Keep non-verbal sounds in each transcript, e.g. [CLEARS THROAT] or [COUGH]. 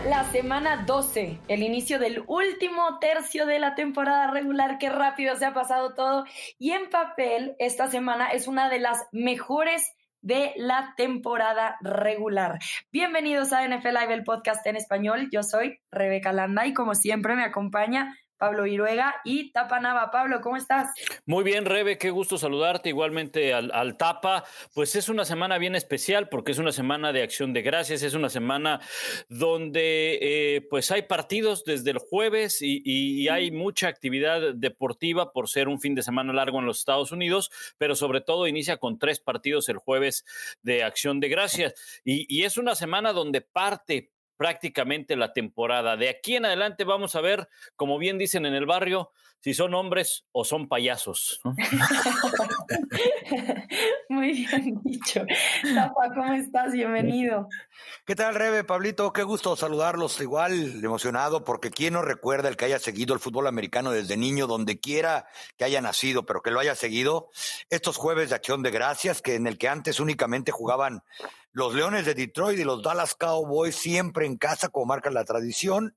la semana 12, el inicio del último tercio de la temporada regular. Qué rápido se ha pasado todo. Y en papel, esta semana es una de las mejores de la temporada regular. Bienvenidos a NFL Live, el podcast en español. Yo soy Rebeca Landa y como siempre me acompaña Pablo Iruega y Tapa Nava. Pablo, ¿cómo estás? Muy bien, Rebe, qué gusto saludarte. Igualmente al, Tapa. Pues es una semana bien especial porque es una semana de acción de gracias, es una semana donde eh, pues hay partidos desde el jueves y, hay mucha actividad deportiva por ser un fin de semana largo en los Estados Unidos, pero sobre todo inicia con tres partidos el jueves de acción de gracias. Y, y es una semana donde parte prácticamente la temporada. De aquí en adelante vamos a ver, como bien dicen en el barrio, si son hombres o son payasos. [LAUGHS] Muy bien dicho. Tapa, ¿cómo estás? Bienvenido. ¿Qué tal, Rebe, Pablito? Qué gusto saludarlos. Igual emocionado porque quién no recuerda el que haya seguido el fútbol americano desde niño, donde quiera que haya nacido, pero que lo haya seguido. Estos jueves de acción de gracias, que en el que antes únicamente jugaban los Leones de Detroit y los Dallas Cowboys siempre en casa, como marca la tradición.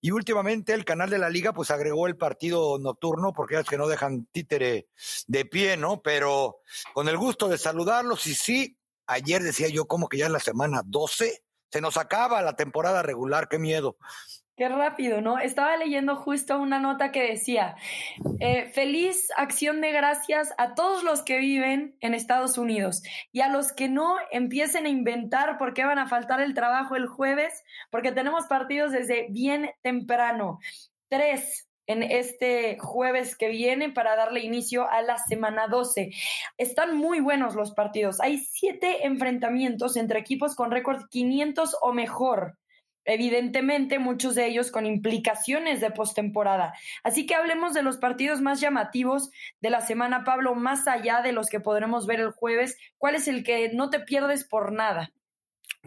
Y últimamente el canal de la liga pues agregó el partido nocturno porque es que no dejan títere de pie, ¿no? Pero con el gusto de saludarlos y sí, ayer decía yo como que ya en la semana 12 se nos acaba la temporada regular, qué miedo. Qué rápido, ¿no? Estaba leyendo justo una nota que decía, eh, feliz acción de gracias a todos los que viven en Estados Unidos y a los que no empiecen a inventar por qué van a faltar el trabajo el jueves, porque tenemos partidos desde bien temprano. Tres en este jueves que viene para darle inicio a la semana 12. Están muy buenos los partidos. Hay siete enfrentamientos entre equipos con récord 500 o mejor evidentemente muchos de ellos con implicaciones de postemporada. Así que hablemos de los partidos más llamativos de la semana, Pablo, más allá de los que podremos ver el jueves. ¿Cuál es el que no te pierdes por nada?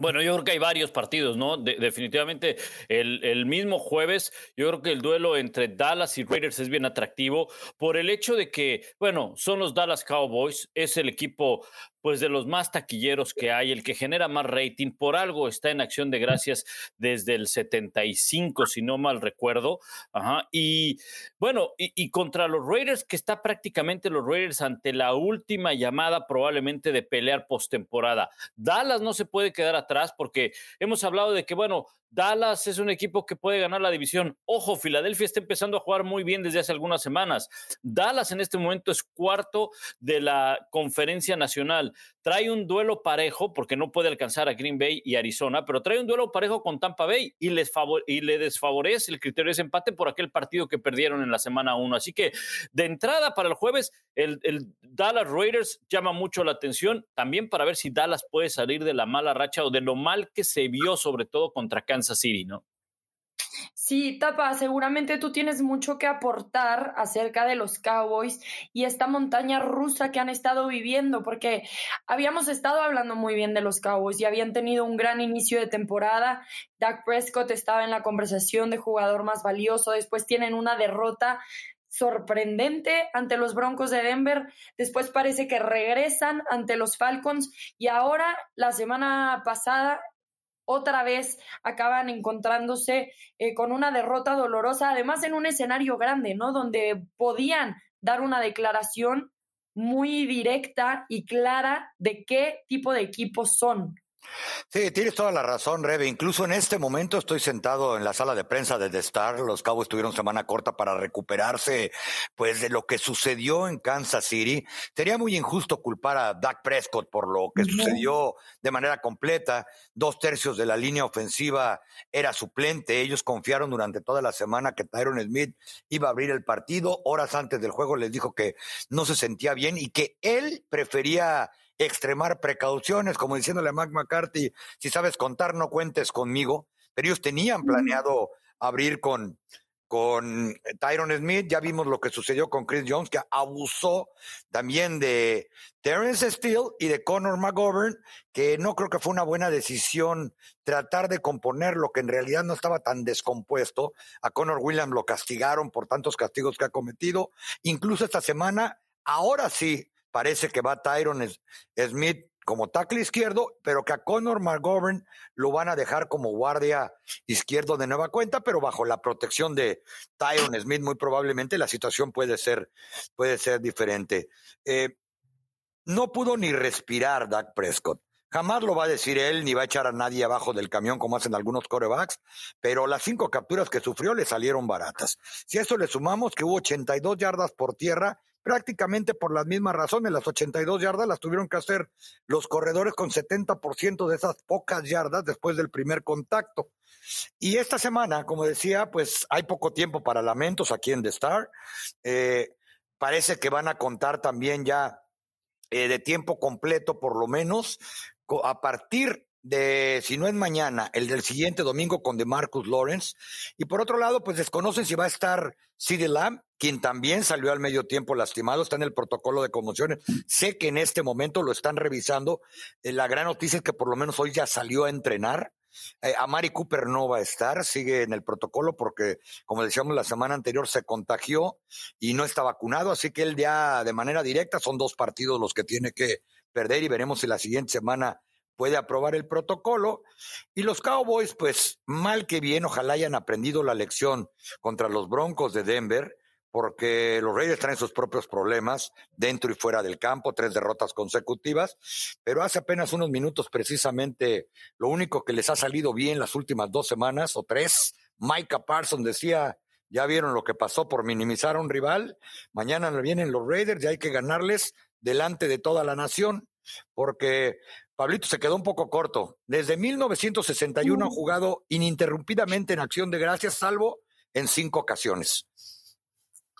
Bueno, yo creo que hay varios partidos, ¿no? definitivamente el, el, mismo jueves, yo creo que el duelo entre Dallas y Raiders es bien atractivo por el hecho de que, bueno, son los Dallas Cowboys, es el equipo pues de los más taquilleros que hay, el que genera más rating, por algo está en acción de gracias desde el 75, si no mal recuerdo. Ajá. Y bueno, y, contra los Raiders, que está prácticamente los Raiders ante la última llamada probablemente de pelear postemporada. Dallas no se puede quedar atrás porque hemos hablado de que, bueno, Dallas es un equipo que puede ganar la división. Ojo, Filadelfia está empezando a jugar muy bien desde hace algunas semanas. Dallas en este momento es cuarto de la conferencia nacional. Trae un duelo parejo porque no puede alcanzar a Green Bay y Arizona, pero trae un duelo parejo con Tampa Bay y, les y le desfavorece el criterio de empate por aquel partido que perdieron en la semana 1. Así que de entrada para el jueves, el, el Dallas Raiders llama mucho la atención también para ver si Dallas puede salir de la mala racha o de lo mal que se vio, sobre todo contra Kansas ¿no? Sí, Tapa, seguramente tú tienes mucho que aportar acerca de los Cowboys y esta montaña rusa que han estado viviendo, porque habíamos estado hablando muy bien de los Cowboys y habían tenido un gran inicio de temporada. Dak Prescott estaba en la conversación de jugador más valioso, después tienen una derrota sorprendente ante los Broncos de Denver, después parece que regresan ante los Falcons y ahora la semana pasada otra vez acaban encontrándose eh, con una derrota dolorosa, además en un escenario grande, ¿no? Donde podían dar una declaración muy directa y clara de qué tipo de equipos son. Sí, tienes toda la razón, Rebe. Incluso en este momento estoy sentado en la sala de prensa de The Star. Los Cabos tuvieron semana corta para recuperarse, pues, de lo que sucedió en Kansas City. Sería muy injusto culpar a Dak Prescott por lo que sucedió de manera completa. Dos tercios de la línea ofensiva era suplente. Ellos confiaron durante toda la semana que Tyron Smith iba a abrir el partido. Horas antes del juego les dijo que no se sentía bien y que él prefería extremar precauciones, como diciéndole a Mac McCarthy, si sabes contar, no cuentes conmigo. Pero ellos tenían planeado abrir con, con Tyron Smith, ya vimos lo que sucedió con Chris Jones, que abusó también de Terrence Steele y de Conor McGovern, que no creo que fue una buena decisión tratar de componer lo que en realidad no estaba tan descompuesto. A Conor Williams lo castigaron por tantos castigos que ha cometido. Incluso esta semana, ahora sí, parece que va Tyron Smith como tackle izquierdo, pero que a Conor McGovern lo van a dejar como guardia izquierdo de nueva cuenta, pero bajo la protección de Tyron Smith, muy probablemente la situación puede ser, puede ser diferente. Eh, no pudo ni respirar Dak Prescott. Jamás lo va a decir él, ni va a echar a nadie abajo del camión como hacen algunos corebacks, pero las cinco capturas que sufrió le salieron baratas. Si a eso le sumamos que hubo 82 yardas por tierra, prácticamente por las mismas razones, las 82 yardas las tuvieron que hacer los corredores con 70% de esas pocas yardas después del primer contacto. Y esta semana, como decía, pues hay poco tiempo para lamentos aquí en The Star. Eh, parece que van a contar también ya eh, de tiempo completo, por lo menos, a partir de, si no es mañana, el del siguiente domingo con DeMarcus Lawrence. Y por otro lado, pues desconocen si va a estar CeeDee Lamb, quien también salió al medio tiempo lastimado, está en el protocolo de conmociones. Sé que en este momento lo están revisando. Eh, la gran noticia es que por lo menos hoy ya salió a entrenar. Eh, Amari Cooper no va a estar, sigue en el protocolo porque, como decíamos la semana anterior, se contagió y no está vacunado, así que él ya de manera directa son dos partidos los que tiene que perder y veremos si la siguiente semana puede aprobar el protocolo. Y los Cowboys, pues mal que bien, ojalá hayan aprendido la lección contra los Broncos de Denver, porque los Raiders traen sus propios problemas dentro y fuera del campo, tres derrotas consecutivas, pero hace apenas unos minutos precisamente lo único que les ha salido bien las últimas dos semanas o tres, Micah Parsons decía, ya vieron lo que pasó por minimizar a un rival, mañana vienen los Raiders y hay que ganarles delante de toda la nación, porque Pablito se quedó un poco corto. Desde 1961 ha jugado ininterrumpidamente en acción de gracias, salvo en cinco ocasiones.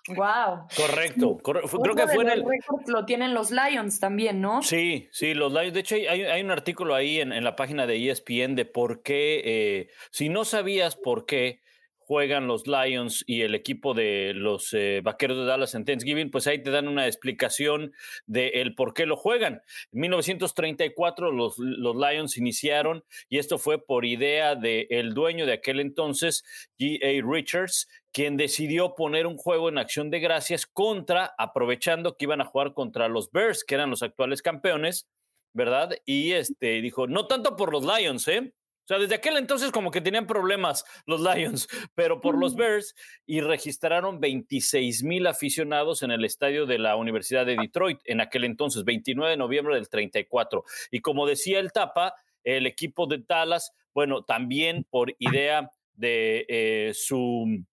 Wow. Correcto. Creo que fue en el. Lo tienen los Lions también, ¿no? Sí, sí, los Lions. De hecho, hay, un artículo ahí en, la página de ESPN de por qué, eh, si no sabías por qué juegan los Lions y el equipo de los eh, Vaqueros de Dallas en Thanksgiving, pues ahí te dan una explicación de el por qué lo juegan. En 1934 los, los Lions iniciaron y esto fue por idea del el dueño de aquel entonces, G.A. Richards, quien decidió poner un juego en acción de gracias contra, aprovechando que iban a jugar contra los Bears, que eran los actuales campeones, ¿verdad? Y este dijo, no tanto por los Lions, ¿eh? O sea, desde aquel entonces como que tenían problemas los Lions, [LAUGHS] pero por los Bears y registraron 26 mil aficionados en el estadio de la Universidad de Detroit en aquel entonces, 29 de noviembre del 34. Y como decía el Tapa, el equipo de Dallas, bueno, también por idea de eh, su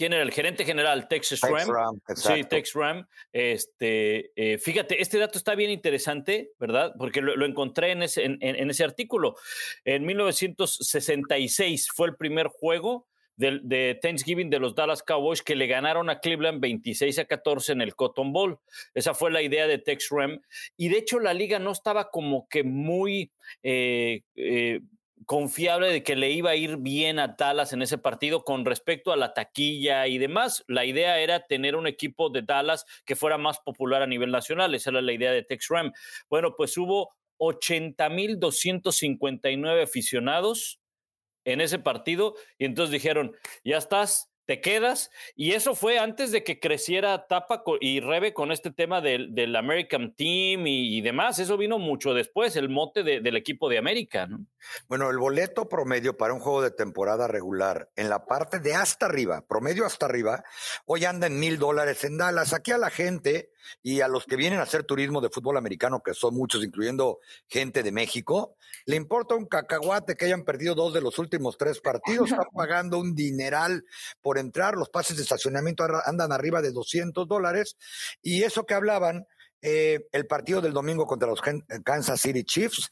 ¿Quién era el gerente general? Texas Ram. sí, Texas Ram. Este, eh, fíjate, este dato está bien interesante, ¿verdad? Porque lo, encontré en ese, en, ese artículo. En 1966 fue el primer juego de, de, Thanksgiving de los Dallas Cowboys que le ganaron a Cleveland 26 a 14 en el Cotton Bowl. Esa fue la idea de Tex Ram. Y de hecho la liga no estaba como que muy... Eh, eh, confiable de que le iba a ir bien a Dallas en ese partido con respecto a la taquilla y demás. La idea era tener un equipo de Dallas que fuera más popular a nivel nacional. Esa era la idea de Tex Ram. Bueno, pues hubo 80.259 aficionados en ese partido y entonces dijeron, ya estás, te quedas. Y eso fue antes de que creciera Tapa y Rebe con este tema del, del American Team y, demás. Eso vino mucho después, el mote del equipo de América. Bueno, el boleto promedio para un juego de temporada regular en la parte de hasta arriba, promedio hasta arriba, hoy anda en mil dólares en Dallas. Aquí a la gente y a los que vienen a hacer turismo de fútbol americano, que son muchos, incluyendo gente de México, le importa un cacahuate que hayan perdido dos de los últimos tres partidos, [LAUGHS] están pagando un dineral por entrar, los pases de estacionamiento andan arriba de 200 dólares, y eso que hablaban, eh, el partido del domingo contra los Kansas City Chiefs,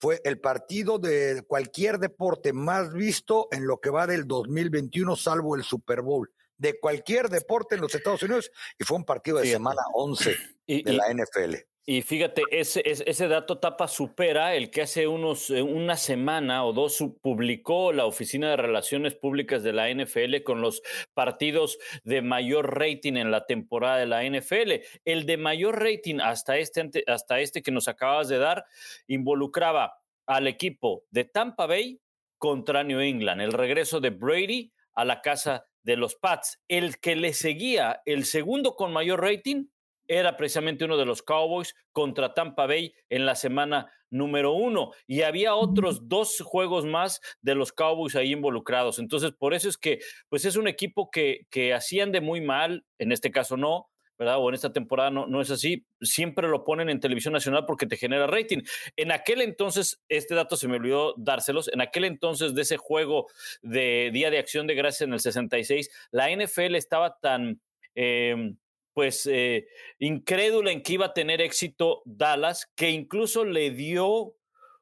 fue el partido de cualquier deporte más visto en lo que va del 2021, salvo el Super Bowl de cualquier deporte en los Estados Unidos y fue un partido de semana 11 de la NFL. Y fíjate, ese, ese dato tapa supera el que hace unos, eh, una semana o dos publicó la Oficina de Relaciones Públicas de la NFL con los partidos de mayor rating en la temporada de la NFL. El de mayor rating hasta este, hasta este que nos acabas de dar involucraba al equipo de Tampa Bay contra New England, el regreso de Brady a la casa de los Pats. El que le seguía, el segundo con mayor rating, era precisamente uno de los Cowboys contra Tampa Bay en la semana número uno. Y había otros dos juegos más de los Cowboys ahí involucrados. Entonces, por eso es que, pues es un equipo que, que hacían de muy mal, en este caso no, ¿verdad? O en esta temporada no, no es así, siempre lo ponen en televisión nacional porque te genera rating. En aquel entonces, este dato se me olvidó dárselos, en aquel entonces de ese juego de Día de Acción de Gracias en el 66, la NFL estaba tan... Em, pues eh, incrédula en que iba a tener éxito Dallas, que incluso le dio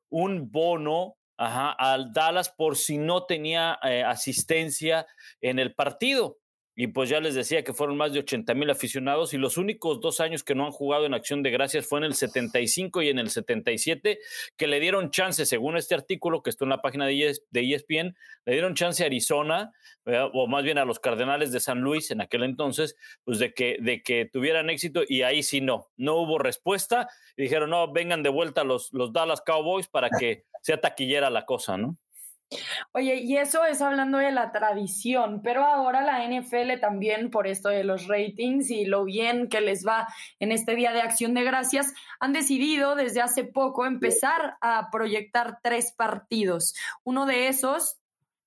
un bono al Dallas por si no tenía eh, asistencia en el partido y pues ya les decía que fueron más de 80 mil aficionados y los únicos dos años que no han jugado en acción de gracias fue en el 75 y en el 77, que le dieron chance, según este artículo que está en la página de ESPN, e le dieron chance a Arizona, o más bien a los Cardenales de San Luis en aquel entonces, pues de que, de que tuvieran éxito y ahí sí no, no hubo respuesta y dijeron, no, vengan de vuelta los, los Dallas Cowboys para que sea taquillera la cosa, ¿no? Oye, y eso es hablando de la tradición, pero ahora la NFL también, por esto de los ratings y lo bien que les va en este Día de Acción de Gracias, han decidido desde hace poco empezar a proyectar tres partidos. Uno de esos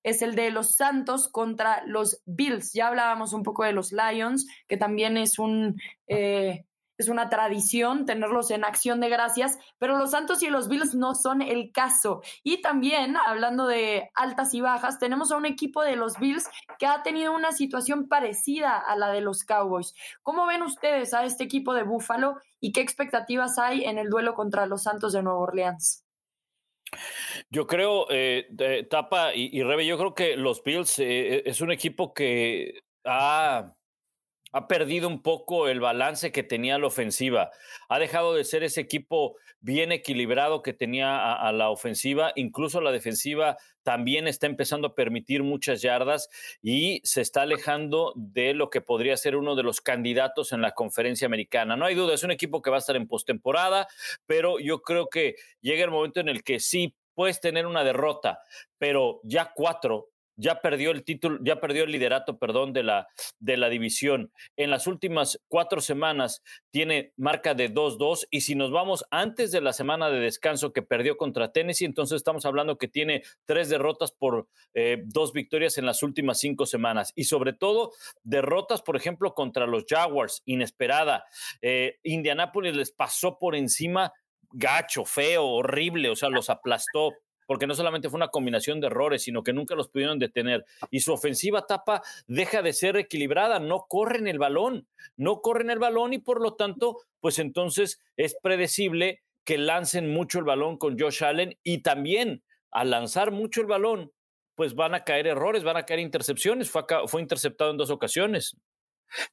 es el de los Santos contra los Bills. Ya hablábamos un poco de los Lions, que también es un... Eh, es una tradición tenerlos en acción de gracias, pero los Santos y los Bills no son el caso. Y también, hablando de altas y bajas, tenemos a un equipo de los Bills que ha tenido una situación parecida a la de los Cowboys. ¿Cómo ven ustedes a este equipo de Buffalo y qué expectativas hay en el duelo contra los Santos de Nueva Orleans? Yo creo, eh, Tapa y, Rebe, yo creo que los Bills eh, es un equipo que ha ha perdido un poco el balance que tenía la ofensiva. Ha dejado de ser ese equipo bien equilibrado que tenía a, la ofensiva. Incluso la defensiva también está empezando a permitir muchas yardas y se está alejando de lo que podría ser uno de los candidatos en la conferencia americana. No hay duda, es un equipo que va a estar en postemporada, pero yo creo que llega el momento en el que sí puedes tener una derrota, pero ya cuatro ya perdió el título, ya perdió el liderato, perdón, de la, de la división. En las últimas cuatro semanas tiene marca de 2-2 y si nos vamos antes de la semana de descanso que perdió contra Tennessee, entonces estamos hablando que tiene tres derrotas por eh, dos victorias en las últimas cinco semanas y sobre todo derrotas, por ejemplo, contra los Jaguars, inesperada. Eh, Indianápolis les pasó por encima gacho, feo, horrible, o sea, los aplastó porque no solamente fue una combinación de errores, sino que nunca los pudieron detener. Y su ofensiva tapa deja de ser equilibrada, no corren el balón, no corren el balón y por lo tanto, pues entonces es predecible que lancen mucho el balón con Josh Allen y también al lanzar mucho el balón, pues van a caer errores, van a caer intercepciones. Fue, fue interceptado en dos ocasiones.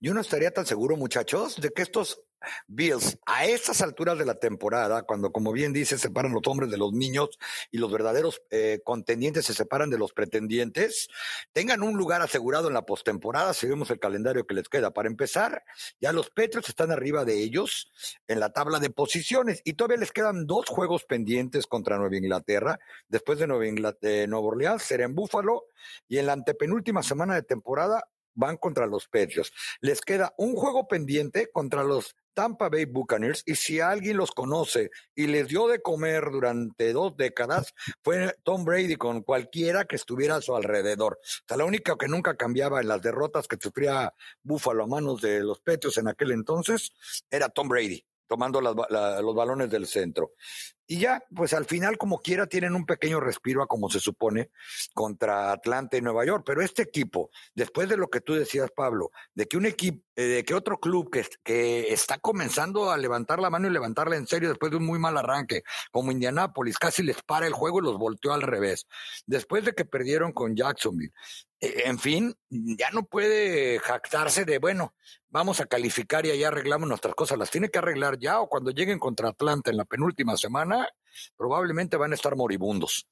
Yo no estaría tan seguro, muchachos, de que estos Bills a estas alturas de la temporada, cuando como bien dice, separan los hombres de los niños y los verdaderos eh, contendientes se separan de los pretendientes, tengan un lugar asegurado en la postemporada, si vemos el calendario que les queda. Para empezar, ya los Petros están arriba de ellos en la tabla de posiciones y todavía les quedan dos juegos pendientes contra Nueva Inglaterra. Después de Nueva, Inglaterra, Nueva Orleans será en Búfalo y en la antepenúltima semana de temporada van contra los Patriots. Les queda un juego pendiente contra los Tampa Bay Buccaneers y si alguien los conoce y les dio de comer durante dos décadas fue Tom Brady con cualquiera que estuviera a su alrededor. O la única que nunca cambiaba en las derrotas que sufría Buffalo a manos de los Patriots en aquel entonces era Tom Brady tomando los balones del centro. Y ya, pues al final, como quiera, tienen un pequeño respiro a como se supone contra Atlanta y Nueva York. Pero este equipo, después de lo que tú decías, Pablo, de que un equipo, eh, de que otro club que, que está comenzando a levantar la mano y levantarla en serio después de un muy mal arranque, como Indianápolis, casi les para el juego y los volteó al revés. Después de que perdieron con Jacksonville, en fin, ya no puede jactarse de, bueno, vamos a calificar y allá arreglamos nuestras cosas. Las tiene que arreglar ya o cuando lleguen contra Atlanta en la penúltima semana, probablemente van a estar moribundos.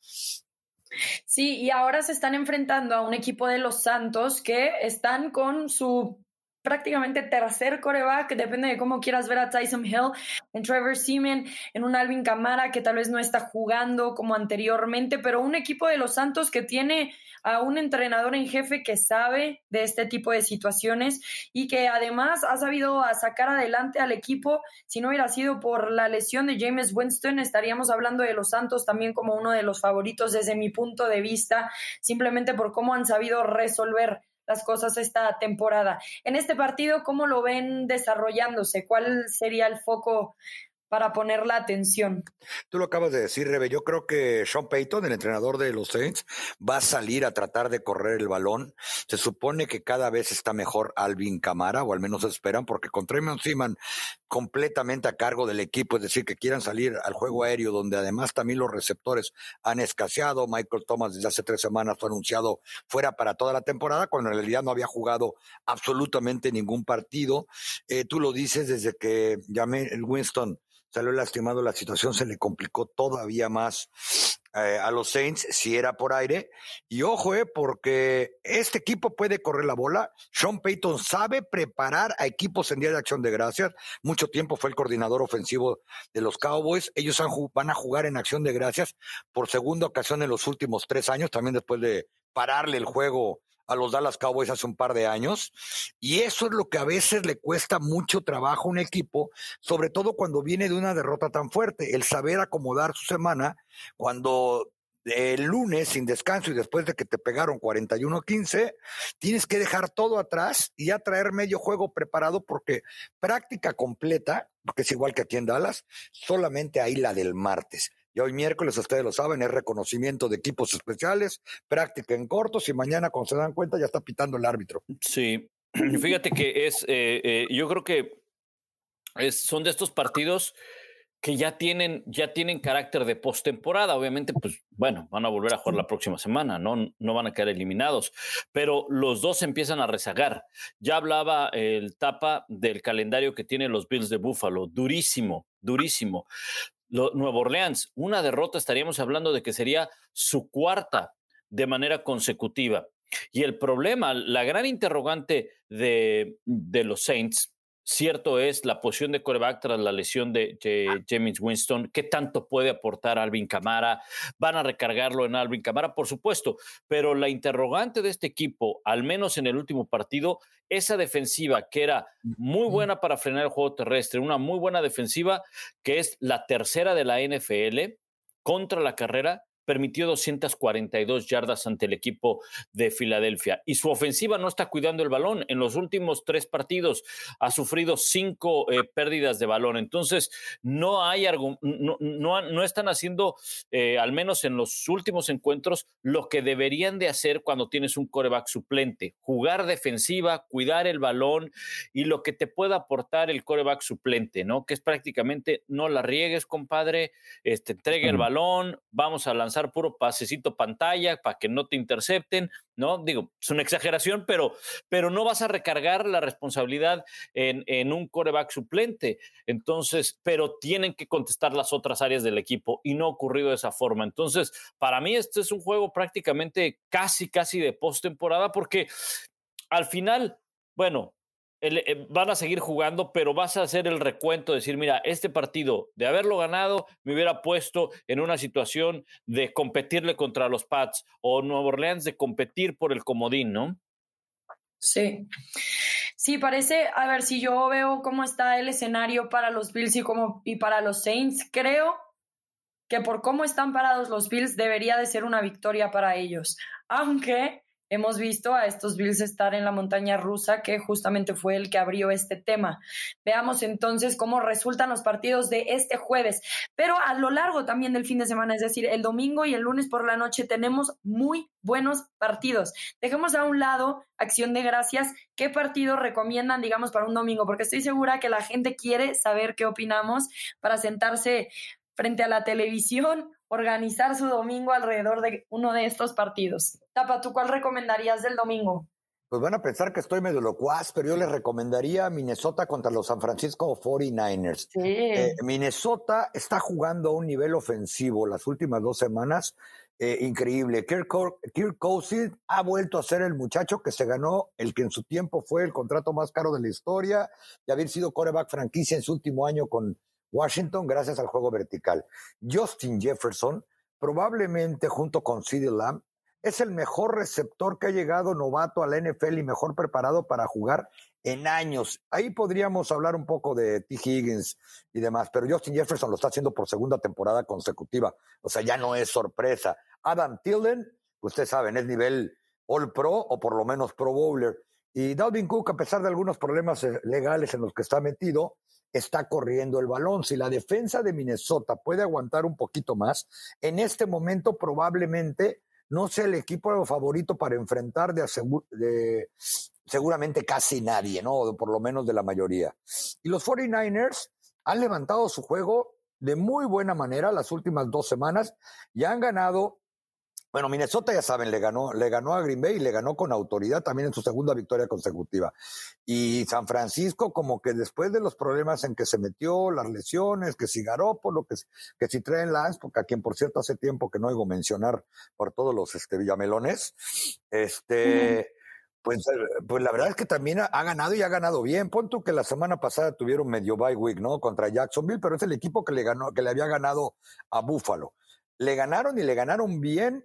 Sí, y ahora se están enfrentando a un equipo de los Santos que están con su prácticamente tercer coreback, depende de cómo quieras ver a Tyson Hill, en Trevor Seaman, en un Alvin Camara que tal vez no está jugando como anteriormente, pero un equipo de los Santos que tiene a un entrenador en jefe que sabe de este tipo de situaciones y que además ha sabido sacar adelante al equipo. Si no hubiera sido por la lesión de James Winston, estaríamos hablando de los Santos también como uno de los favoritos desde mi punto de vista, simplemente por cómo han sabido resolver las cosas esta temporada. En este partido, ¿cómo lo ven desarrollándose? ¿Cuál sería el foco para poner la atención. Tú lo acabas de decir, Rebe. Yo creo que Sean Payton, el entrenador de los Saints, va a salir a tratar de correr el balón. Se supone que cada vez está mejor Alvin Camara, o al menos esperan, porque con Tremont Seaman completamente a cargo del equipo, es decir, que quieran salir al juego aéreo, donde además también los receptores han escaseado. Michael Thomas desde hace tres semanas fue anunciado fuera para toda la temporada, cuando en realidad no había jugado absolutamente ningún partido. Eh, tú lo dices desde que llamé el Winston salió lastimado, la situación se le complicó todavía más eh, a los Saints si era por aire. Y ojo, eh, porque este equipo puede correr la bola. Sean Payton sabe preparar a equipos en día de acción de gracias. Mucho tiempo fue el coordinador ofensivo de los Cowboys. Ellos van a jugar en acción de gracias por segunda ocasión en los últimos tres años, también después de pararle el juego a los Dallas Cowboys hace un par de años. Y eso es lo que a veces le cuesta mucho trabajo a un equipo, sobre todo cuando viene de una derrota tan fuerte, el saber acomodar su semana cuando el lunes sin descanso y después de que te pegaron 41-15, tienes que dejar todo atrás y ya traer medio juego preparado porque práctica completa, porque es igual que aquí en Dallas, solamente hay la del martes. Y hoy miércoles, ustedes lo saben, es reconocimiento de equipos especiales, práctica en cortos y mañana, cuando se dan cuenta, ya está pitando el árbitro. Sí, [CLEARS THROAT] fíjate que es, eh, eh, yo creo que son de estos partidos que ya tienen, ya tienen carácter de postemporada. Obviamente, pues bueno, van a volver a jugar la próxima semana, ¿no? No van a quedar eliminados, pero los dos empiezan a rezagar. Ya hablaba el tapa del calendario que tienen los Bills de Buffalo, durísimo, durísimo. Nuevo Orleans, una derrota estaríamos hablando de que sería su cuarta de manera consecutiva. Y el problema, la gran interrogante de, de los Saints Cierto es la posición de coreback tras la lesión de, James Winston. ¿Qué tanto puede aportar Alvin Camara? ¿Van a recargarlo en Alvin Camara? Por supuesto, pero la interrogante de este equipo, al menos en el último partido, esa defensiva que era muy buena para frenar el juego terrestre, una muy buena defensiva que es la tercera de la NFL contra la carrera, permitió 242 yardas ante el equipo de Filadelfia. Y su ofensiva no está cuidando el balón. En los últimos tres partidos ha sufrido cinco eh, pérdidas de balón. Entonces, no hay no, no, están haciendo, eh, al menos en los últimos encuentros, lo que deberían de hacer cuando tienes un coreback suplente. Jugar defensiva, cuidar el balón y lo que te pueda aportar el coreback suplente, ¿no? Que es prácticamente no la riegues, compadre, este, entregue el balón, vamos a lanzar puro pasecito pantalla para que no te intercepten, ¿no? Digo, es una exageración, pero, pero no vas a recargar la responsabilidad en, en un coreback suplente. Entonces, pero tienen que contestar las otras áreas del equipo y no ha ocurrido de esa forma. Entonces, para mí este es un juego prácticamente casi, casi de postemporada porque al final, bueno, van a seguir jugando, pero vas a hacer el recuento, decir, mira, este partido, de haberlo ganado, me hubiera puesto en una situación de competirle contra los Pats o Nueva Orleans de competir por el comodín, ¿no? Sí. Sí, parece, a ver, si yo veo cómo está el escenario para los Bills y, y para los Saints, creo que por cómo están parados los Bills debería de ser una victoria para ellos. Aunque hemos visto a estos Bills estar en la montaña rusa, que justamente fue el que abrió este tema. Veamos entonces cómo resultan los partidos de este jueves, pero a lo largo también del fin de semana, es decir, el domingo y el lunes por la noche tenemos muy buenos partidos. Dejemos a un lado acción de gracias. ¿Qué partido recomiendan, digamos, para un domingo? Porque estoy segura que la gente quiere saber qué opinamos para sentarse frente a la televisión organizar su domingo alrededor de uno de estos partidos. Tapa, ¿tú cuál recomendarías del domingo? Pues van a pensar que estoy medio locuaz, pero yo les recomendaría Minnesota contra los San Francisco 49ers. Eh, Minnesota está jugando a un nivel ofensivo las últimas dos semanas eh, increíble. Kirk, Kirk Cousins ha vuelto a ser el muchacho que se ganó el que en su tiempo fue el contrato más caro de la historia de haber sido coreback franquicia en su último año con Washington gracias al juego vertical. Justin Jefferson, probablemente junto con CeeDee Lamb, es el mejor receptor que ha llegado novato a la NFL y mejor preparado para jugar en años. Ahí podríamos hablar un poco de T. Higgins y demás, pero Justin Jefferson lo está haciendo por segunda temporada consecutiva. O sea, ya no es sorpresa. Adam Tilden, ustedes saben, es nivel All Pro o por lo menos Pro Bowler. Y Dalvin Cook, a pesar de algunos problemas eh, legales en los que está metido, está corriendo el balón. Si la defensa de Minnesota puede aguantar un poquito más, en este momento probablemente no sea el equipo favorito para enfrentar de, de seguramente casi nadie, ¿no? Por lo menos de la mayoría. Y los 49ers han levantado su juego de muy buena manera las últimas dos semanas y han ganado. Bueno, Minnesota ya saben, le ganó, le ganó a Green Bay y le ganó con autoridad también en su segunda victoria consecutiva. Y San Francisco, como que después de los problemas en que se metió, las lesiones, que si Garoppolo, que, que si traen Lance, porque a quien por cierto hace tiempo que no oigo mencionar por todos los este, villamelones, este, pues, eh, pues la verdad es que también ha, ganado y ha ganado bien. Pon tú que la semana pasada tuvieron medio bye week, ¿no? Contra Jacksonville, pero es el equipo que le ganó, que le había ganado a Buffalo. Le ganaron y le ganaron bien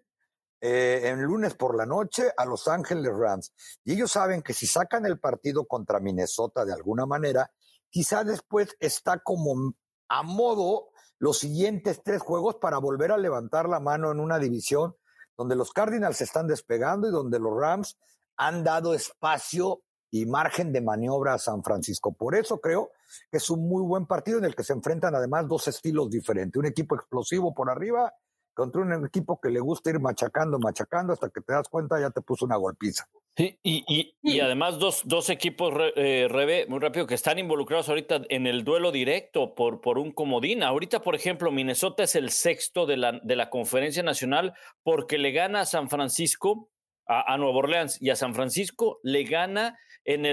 eh, en lunes por la noche a Los Ángeles Rams. Y ellos saben que si sacan el partido contra Minnesota de alguna manera, quizá después está como a modo los siguientes tres juegos para volver a levantar la mano en una división donde los Cardinals están despegando y donde los Rams han dado espacio y margen de maniobra a San Francisco. Por eso creo que es un muy buen partido en el que se enfrentan además dos estilos diferentes. Un equipo explosivo por arriba contra un equipo que le gusta ir machacando, machacando, hasta que te das cuenta ya te puso una golpiza. Sí, y, y, además dos, dos equipos, eh, Rebe, muy rápido, que están involucrados ahorita en el duelo directo por, por un comodín. Ahorita, por ejemplo, Minnesota es el sexto de la, de la conferencia nacional porque le gana a San Francisco a, Nueva Orleans y a San Francisco, le gana en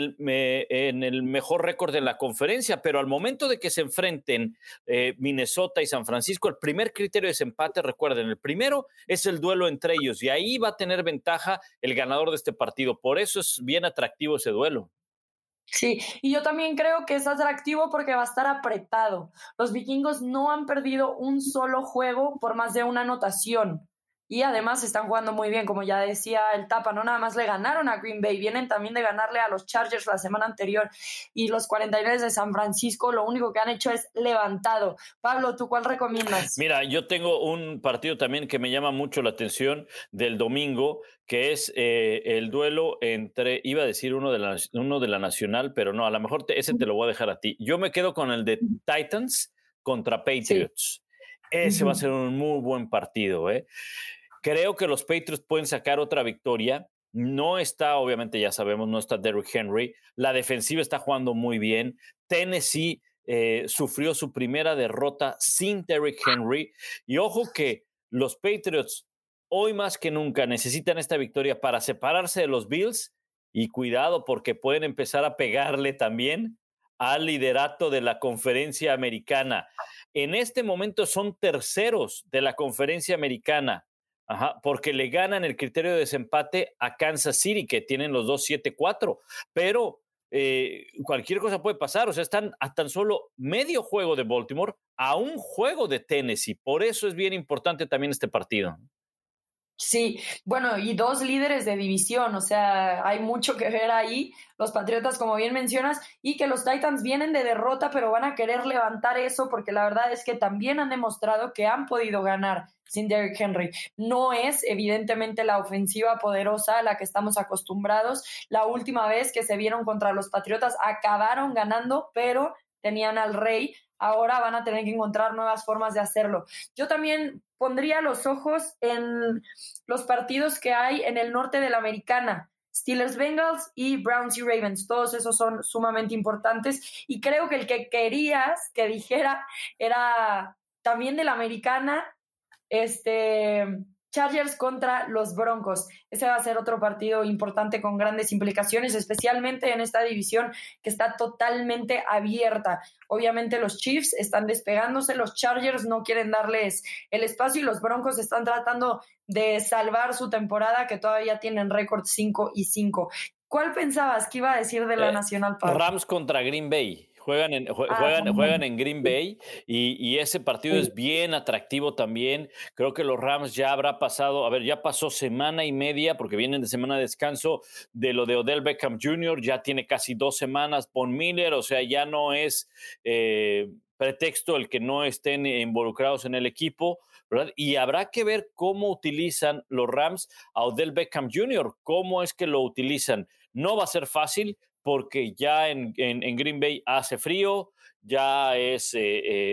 el, mejor récord de la conferencia, pero al momento de que se enfrenten eh, Minnesota y San Francisco, el primer criterio de desempate, recuerden, el primero es el duelo entre ellos y ahí va a tener ventaja el ganador de este partido. Por eso es bien atractivo ese duelo. Sí, y yo también creo que es atractivo porque va a estar apretado. Los vikingos no han perdido un solo juego por más de una anotación y además están jugando muy bien, como ya decía el Tapa, no nada más le ganaron a Green Bay, vienen también de ganarle a los Chargers la semana anterior y los 49 de San Francisco lo único que han hecho es levantado. Pablo, ¿tú cuál recomiendas? Mira, yo tengo un partido también que me llama mucho la atención del domingo, que es eh, el duelo entre, iba a decir uno de, la, uno de la Nacional, pero no, a lo mejor ese te lo voy a dejar a ti. Yo me quedo con el de Titans contra Patriots. Ese va a ser un muy buen partido, ¿eh? Creo que los Patriots pueden sacar otra victoria. No está, obviamente ya sabemos, no está Derrick Henry. La defensiva está jugando muy bien. Tennessee eh, sufrió su primera derrota sin Derrick Henry. Y ojo que los Patriots hoy más que nunca necesitan esta victoria para separarse de los Bills. Y cuidado porque pueden empezar a pegarle también al liderato de la conferencia americana. En este momento son terceros de la conferencia americana. Ajá, porque le ganan el criterio de desempate a Kansas City, que tienen los dos 7-4. Pero eh, cualquier cosa puede pasar. O sea, están a tan solo medio juego de Baltimore a un juego de Tennessee. Por eso es bien importante también este partido. Sí, bueno, y dos líderes de división, o sea, hay mucho que ver ahí. Los Patriotas, como bien mencionas, y que los Titans vienen de derrota, pero van a querer levantar eso porque la verdad es que también han demostrado que han podido ganar sin Derrick Henry. No es evidentemente la ofensiva poderosa a la que estamos acostumbrados. La última vez que se vieron contra los Patriotas acabaron ganando, pero tenían al rey ahora van a tener que encontrar nuevas formas de hacerlo. Yo también pondría los ojos en los partidos que hay en el norte de la americana. Steelers Bengals y Browns y Ravens, todos esos son sumamente importantes y creo que el que querías que dijera era también de la americana, este Chargers contra los Broncos. Ese va a ser otro partido importante con grandes implicaciones, especialmente en esta división que está totalmente abierta. Obviamente los Chiefs están despegándose, los Chargers no quieren darles el espacio y los Broncos están tratando de salvar su temporada que todavía tienen récord 5 y 5. ¿Cuál pensabas que iba a decir de la eh, Nacional Rams contra Green Bay. Juegan en, ah, juegan, juegan en Green Bay y, ese partido es bien atractivo también. Creo que los Rams ya habrá pasado, a ver, ya pasó semana y media porque vienen de semana de descanso de lo de Odell Beckham Jr., ya tiene casi dos semanas. Von Miller, o sea, ya no es eh, pretexto el que no estén involucrados en el equipo. ¿verdad? Y habrá que ver cómo utilizan los Rams a Odell Beckham Jr., cómo es que lo utilizan. No va a ser fácil, porque ya en, Green Bay hace frío, ya es eh,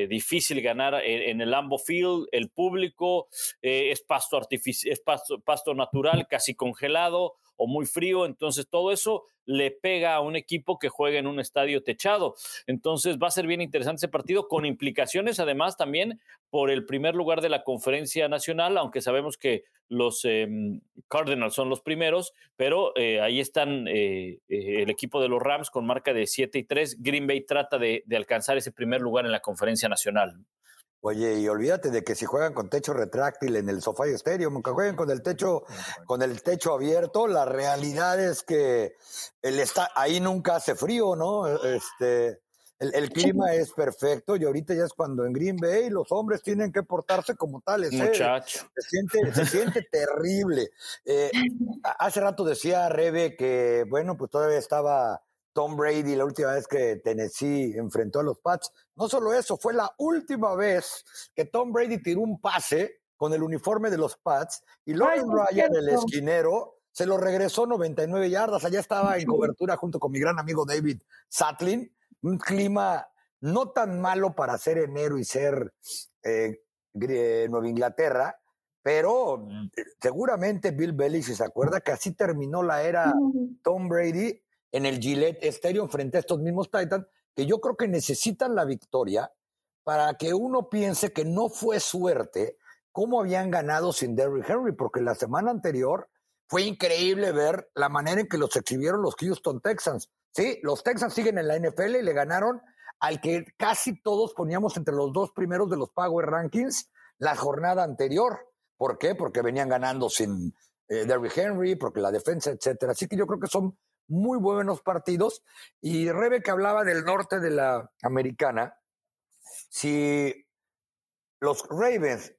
eh, difícil ganar en, el Lambo Field, el público eh, es pasto es pasto, natural, casi congelado o muy frío, entonces todo eso le pega a un equipo que juega en un estadio techado. Entonces va a ser bien interesante ese partido con implicaciones además también por el primer lugar de la conferencia nacional, aunque sabemos que los em, Cardinals son los primeros, pero eh, ahí están eh, eh, el equipo de los Rams con marca de 7 y 3. Green Bay trata de, de alcanzar ese primer lugar en la conferencia nacional. Oye, y olvídate de que si juegan con techo retráctil en el sofá y estéreo, aunque jueguen con el techo, con el techo abierto, la realidad es que el está, ahí nunca hace frío, ¿no? Este, el, clima es perfecto y ahorita ya es cuando en Green Bay los hombres tienen que portarse como tales. ¿eh? Muchacho. Se siente, se siente terrible. Eh, [LAUGHS] hace rato decía Rebe que, bueno, pues todavía estaba Tom Brady la última vez que Tennessee enfrentó a los Pats. No solo eso, fue la última vez que Tom Brady tiró un pase con el uniforme de los Pats y Logan Ryan, el esquinero, se lo regresó 99 yardas. Allá estaba en cobertura junto con mi gran amigo David Satlin. Un clima no tan malo para ser enero y ser eh, Nueva Inglaterra, pero seguramente Bill Belichick se acuerda que así terminó la era Tom Brady en el Gillette Stadium frente a estos mismos Titans, que yo creo que necesitan la victoria para que uno piense que no fue suerte cómo habían ganado sin Derrick Henry, porque la semana anterior fue increíble ver la manera en que los exhibieron los Houston Texans. Sí, los Texans siguen en la NFL y le ganaron al que casi todos poníamos entre los dos primeros de los Power Rankings la jornada anterior. ¿Por qué? Porque venían ganando sin eh, Derrick Henry, porque la defensa, etcétera. Así que yo creo que son muy buenos partidos. Y Rebe que hablaba del norte de la americana, si los Ravens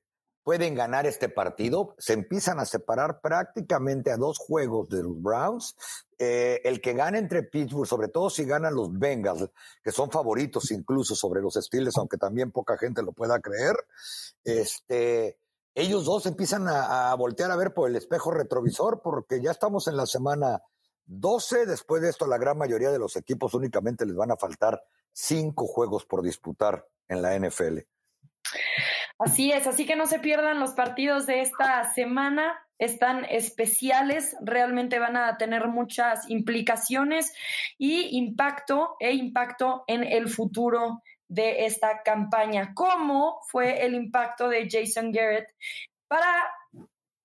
pueden ganar este partido, se empiezan a separar prácticamente a dos juegos de los Browns. Eh, el que gane entre Pittsburgh, sobre todo si ganan los Bengals, que son favoritos incluso sobre los Steelers, aunque también poca gente lo pueda creer, este, ellos dos empiezan a voltear a ver por el espejo retrovisor porque ya estamos en la semana 12. Después de esto, la gran mayoría de los equipos únicamente les van a faltar cinco juegos por disputar en la NFL. Así es, así que no se pierdan los partidos de esta semana. Están especiales, realmente van a tener muchas implicaciones y impacto e impacto en el futuro de esta campaña. ¿Cómo fue el impacto de Jason Garrett para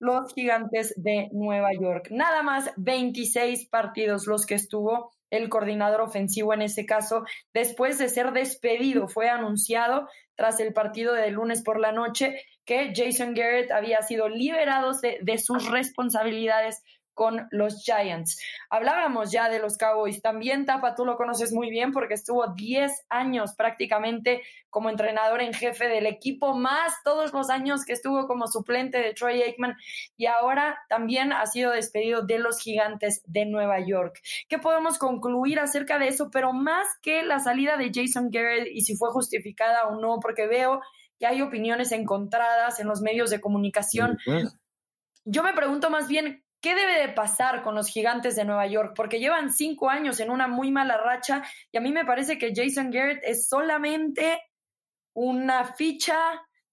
los gigantes de Nueva York. Nada más 26 partidos los que estuvo el coordinador ofensivo en ese caso, después de ser despedido, fue anunciado tras el partido de lunes por la noche que Jason Garrett había sido liberado de, de sus responsabilidades con los Giants. Hablábamos ya de los Cowboys. También, Tapa, tú lo conoces muy bien porque estuvo 10 años prácticamente como entrenador en jefe del equipo, más todos los años que estuvo como suplente de Troy Aikman y ahora también ha sido despedido de los Gigantes de Nueva York. ¿Qué podemos concluir acerca de eso? Pero más que la salida de Jason Garrett y si fue justificada o no, porque veo que hay opiniones encontradas en los medios de comunicación. Yo me pregunto más bien, ¿Qué debe de pasar con los gigantes de Nueva York? Porque llevan cinco años en una muy mala racha y a mí me parece que Jason Garrett es solamente una ficha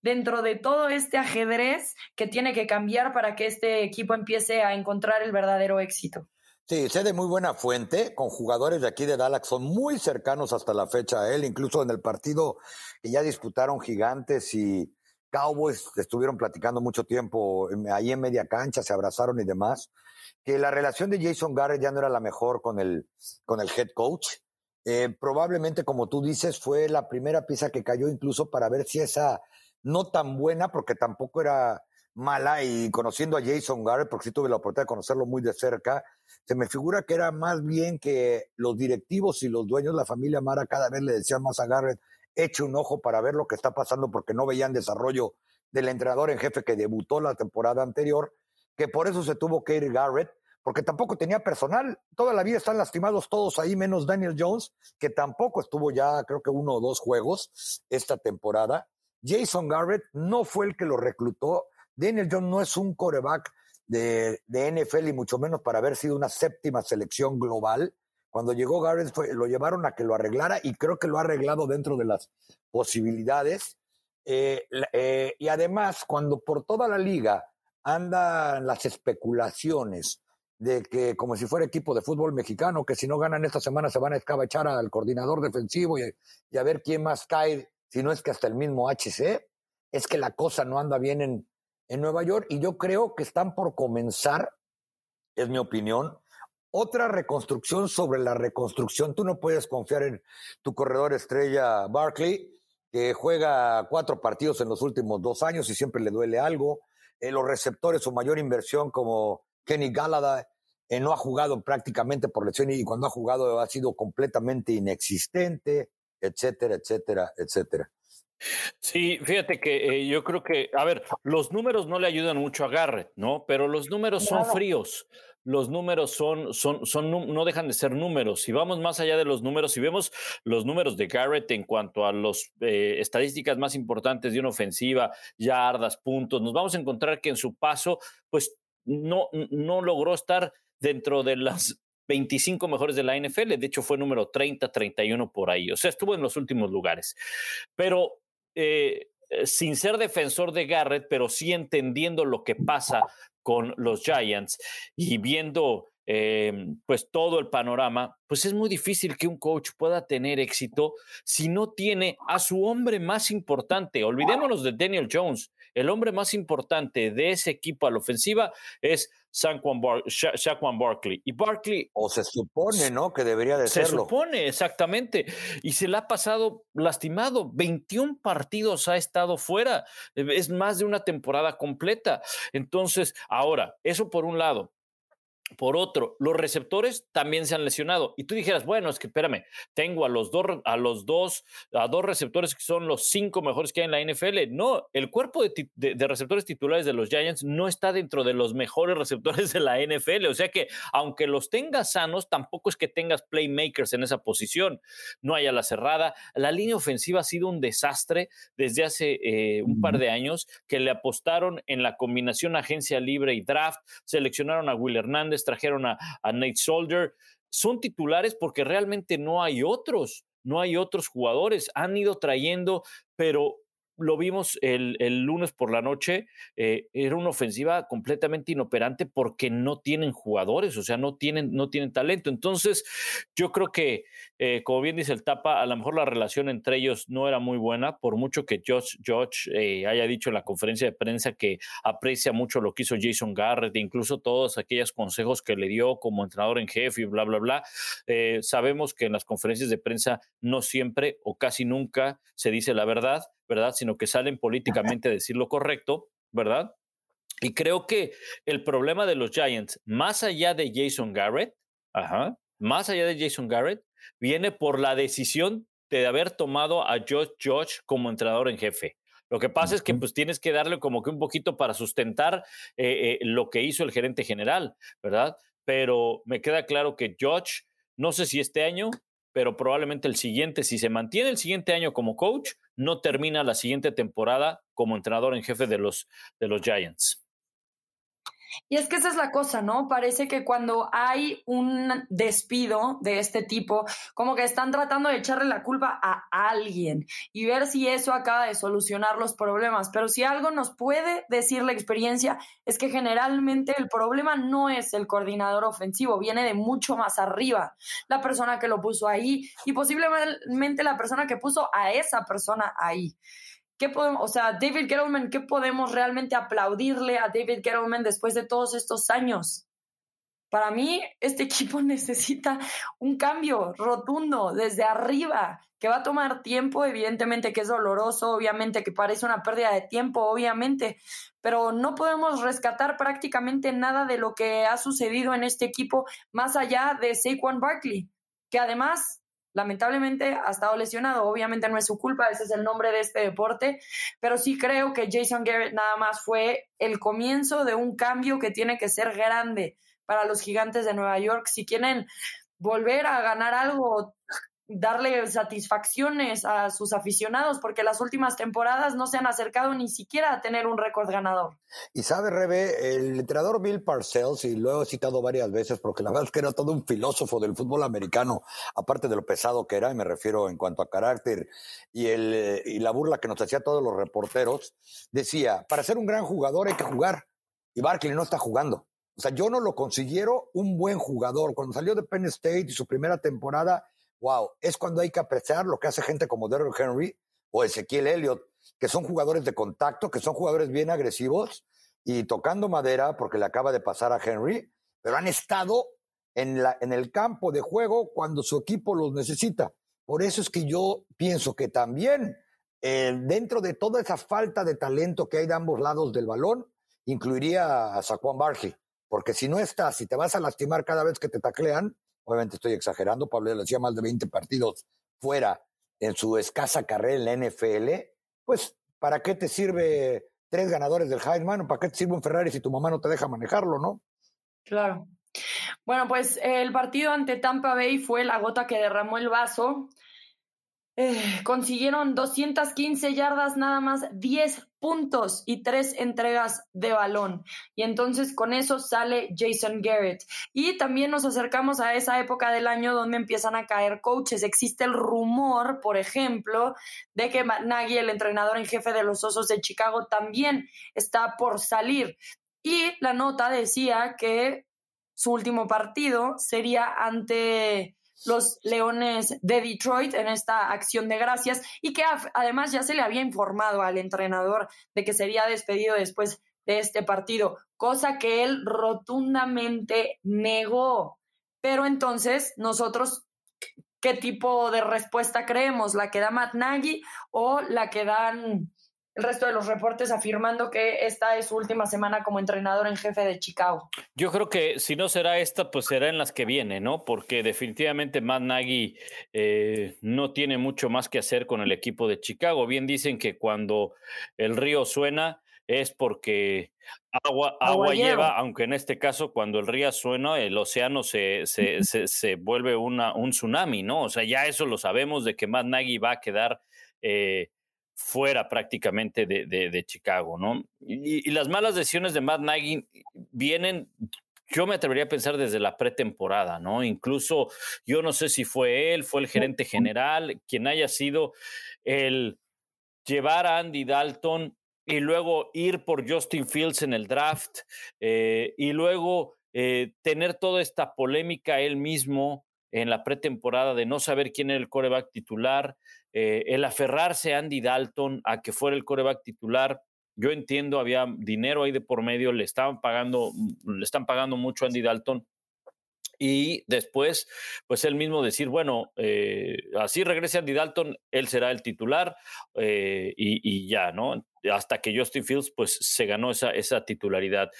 dentro de todo este ajedrez que tiene que cambiar para que este equipo empiece a encontrar el verdadero éxito. Sí, sé de muy buena fuente, con jugadores de aquí de Dallas, son muy cercanos hasta la fecha a él, incluso en el partido que ya disputaron Gigantes y, Cowboys estuvieron platicando mucho tiempo ahí en media cancha, se abrazaron y demás, que la relación de Jason Garrett ya no era la mejor con el, con el head coach. Eh, probablemente, como tú dices, fue la primera pieza que cayó incluso para ver si esa no tan buena, porque tampoco era mala, y conociendo a Jason Garrett, porque sí tuve la oportunidad de conocerlo muy de cerca, se me figura que era más bien que los directivos y los dueños, la familia Mara, cada vez le decían más a Garrett, eche un ojo para ver lo que está pasando porque no veían desarrollo del entrenador en jefe que debutó la temporada anterior, que por eso se tuvo que ir Garrett, porque tampoco tenía personal. Toda la vida están lastimados todos ahí, menos Daniel Jones, que tampoco estuvo ya, creo que uno o dos juegos esta temporada. Jason Garrett no fue el que lo reclutó. Daniel Jones no es un coreback de, de NFL y mucho menos para haber sido una séptima selección global. Cuando llegó Garrett lo llevaron a que lo arreglara y creo que lo ha arreglado dentro de las posibilidades. Eh, eh, y además, cuando por toda la liga andan las especulaciones de que como si fuera equipo de fútbol mexicano, que si no ganan esta semana se van a escabachar al coordinador defensivo y, y a ver quién más cae, si no es que hasta el mismo HC, es que la cosa no anda bien en, en Nueva York y yo creo que están por comenzar, es mi opinión, otra reconstrucción sobre la reconstrucción. Tú no puedes confiar en tu corredor estrella Barkley, que juega cuatro partidos en los últimos dos años y siempre le duele algo. En los receptores, su mayor inversión como Kenny Galladay, eh, no ha jugado prácticamente por lesión y cuando ha jugado ha sido completamente inexistente, etcétera, etcétera, etcétera. Sí, fíjate que eh, yo creo que, a ver, los números no le ayudan mucho a Garrett, ¿no? Pero los números son fríos los números son, son, son, no dejan de ser números. Si vamos más allá de los números, si vemos los números de Garrett en cuanto a las eh, estadísticas más importantes de una ofensiva, yardas, puntos, nos vamos a encontrar que en su paso, pues no, no logró estar dentro de las 25 mejores de la NFL. De hecho, fue número 30, 31 por ahí. O sea, estuvo en los últimos lugares. Pero eh, sin ser defensor de Garrett, pero sí entendiendo lo que pasa con los Giants y viendo em, pues todo el panorama, pues es muy difícil que un coach pueda tener éxito si no tiene a su hombre más importante. Olvidémonos de Daniel Jones. El hombre más importante de ese equipo a la ofensiva es Saquon, Bar Barkley. Y Barkley. O se supone, ¿no? Que debería de serlo. Se supone, exactamente. Y se le ha pasado lastimado. 21 partidos ha estado fuera. Es más de una temporada completa. Entonces, ahora, eso por un lado. Por otro, los receptores también se han lesionado. Y tú dijeras, bueno, es que espérame, tengo a los dos, a los dos, a dos receptores que son los cinco mejores que hay en la NFL. No, el cuerpo de, receptores titulares de los Giants no está dentro de los mejores receptores de la NFL. O sea que, aunque los tengas sanos, tampoco es que tengas playmakers en esa posición. No hay a la cerrada. La línea ofensiva ha sido un desastre desde hace eh, un par de años que le apostaron en la combinación agencia libre y draft, seleccionaron a Will Hernández trajeron a, Nate Soldier. Son titulares porque realmente no hay otros, no hay otros jugadores. Han ido trayendo, pero lo vimos el, lunes por la noche, eh, era una ofensiva completamente inoperante porque no tienen jugadores, o sea, no tienen, no tienen talento. Entonces, yo creo que, eh, como bien dice el Tapa, a lo mejor la relación entre ellos no era muy buena, por mucho que Josh, George eh, haya dicho en la conferencia de prensa que aprecia mucho lo que hizo Jason Garrett, incluso todos aquellos consejos que le dio como entrenador en jefe y bla, bla, bla. sabemos que en las conferencias de prensa no siempre o casi nunca se dice la verdad ¿verdad? Sino que salen políticamente a decir lo correcto, ¿verdad? Y creo que el problema de los Giants, más allá de Jason Garrett, ajá, más allá de Jason Garrett, viene por la decisión de haber tomado a George George como entrenador en jefe. Lo que pasa es que pues tienes que darle como que un poquito para sustentar eh, eh, lo que hizo el gerente general, ¿verdad? Pero me queda claro que George, no sé si este año, pero probablemente el siguiente, si se mantiene el siguiente año como coach, no termina la siguiente temporada como entrenador en jefe de los, de los Giants. Y es que esa es la cosa, ¿no? Parece que cuando hay un despido de este tipo, como que están tratando de echarle la culpa a alguien y ver si eso acaba de solucionar los problemas. Pero si algo nos puede decir la experiencia es que generalmente el problema no es el coordinador ofensivo, viene de mucho más arriba, la persona que lo puso ahí y posiblemente la persona que puso a esa persona ahí. ¿Qué podemos, o sea, David Gettleman, ¿qué podemos realmente aplaudirle a David Gettleman después de todos estos años? Para mí, este [LAUGHS] equipo necesita un cambio rotundo desde arriba, que va a tomar tiempo, evidentemente que es doloroso, obviamente que parece una pérdida de tiempo, obviamente, pero no podemos rescatar prácticamente nada de lo que ha sucedido en este equipo más allá de Saquon Barkley, que además lamentablemente ha estado lesionado. Obviamente no es su culpa, ese es el nombre de este deporte, pero sí creo que Jason Garrett nada más fue el comienzo de un cambio que tiene que ser grande para los gigantes de Nueva York. Si quieren volver a ganar algo, darle satisfacciones a sus aficionados, porque las últimas temporadas no se han acercado ni siquiera a tener un récord ganador. Y sabe, Rebe, el entrenador Bill Parcells, y lo he citado varias veces porque la [LAUGHS] verdad es que era todo un filósofo del fútbol americano, aparte de lo pesado que era, y me refiero en cuanto a carácter y, el, y la burla que nos hacía todos los reporteros, decía, para ser un gran jugador hay que jugar, y Barkley no está jugando. O sea, yo no lo considero un buen jugador. Cuando salió de Penn State y su primera temporada, wow, es cuando hay que apreciar lo que hace gente como Derrick Henry o Ezequiel Elliott, que son jugadores de contacto, que son jugadores bien agresivos y tocando madera, porque le acaba de pasar a Henry, pero han estado en, el campo de juego cuando su equipo los necesita. Por eso es que yo pienso que también eh, dentro de toda esa falta de talento que hay de ambos lados del balón, incluiría a Saquon Barkley. Porque si no estás, si te vas a lastimar cada vez que te taclean, obviamente estoy exagerando, Pablo le hacía más de 20 partidos fuera en su escasa carrera en la NFL, pues ¿para qué te sirve tres ganadores del Heisman para qué te sirve un Ferrari si tu mamá no te deja manejarlo, no? Claro. Bueno, pues el partido ante Tampa Bay fue la gota que derramó el vaso. Eh, consiguieron 215 yardas, nada más 10 puntos y 3 entregas de balón. Y entonces con eso sale Jason Garrett. Y también nos acercamos a esa época del año donde empiezan a caer coaches. Existe el rumor, por ejemplo, de que Nagy, el entrenador en jefe de los Osos de Chicago, también está por salir. Y la nota decía que su último partido sería ante los Leones de Detroit en esta acción de gracias y que además ya se le había informado al entrenador de que sería despedido después de este partido, cosa que él rotundamente negó. Pero entonces nosotros, ¿qué tipo de respuesta creemos? ¿La que da Matt Nagy o la que dan el resto de los reportes afirmando que esta es su última semana como entrenador en jefe de Chicago. Yo creo que si no será esta, pues será en las que viene, ¿no? Porque definitivamente Matt Nagy eh, no tiene mucho más que hacer con el equipo de Chicago. Bien dicen que cuando el río suena es porque agua, agua, lleva, aunque en este caso cuando el río suena, el océano se, se, se, vuelve una, un tsunami, ¿no? O sea, ya eso lo sabemos de que Matt Nagy va a quedar... Eh, fuera prácticamente de, Chicago, ¿no? Y, las malas decisiones de Matt Nagy vienen, yo me atrevería a pensar desde la pretemporada, ¿no? Incluso yo no sé si fue él, fue el gerente general, quien haya sido el llevar a Andy Dalton y luego ir por Justin Fields en el draft eh, y luego eh, tener toda esta polémica él mismo en la pretemporada de no saber quién era el coreback titular, eh, el aferrarse a Andy Dalton a que fuera el coreback titular. Yo entiendo, había dinero ahí de por medio, le estaban pagando, le están pagando mucho a Andy Dalton. Y después, pues él mismo decir, bueno, eh, así regrese Andy Dalton, él será el titular eh, y, ya, ¿no? Hasta que Justin Fields, pues se ganó esa, titularidad.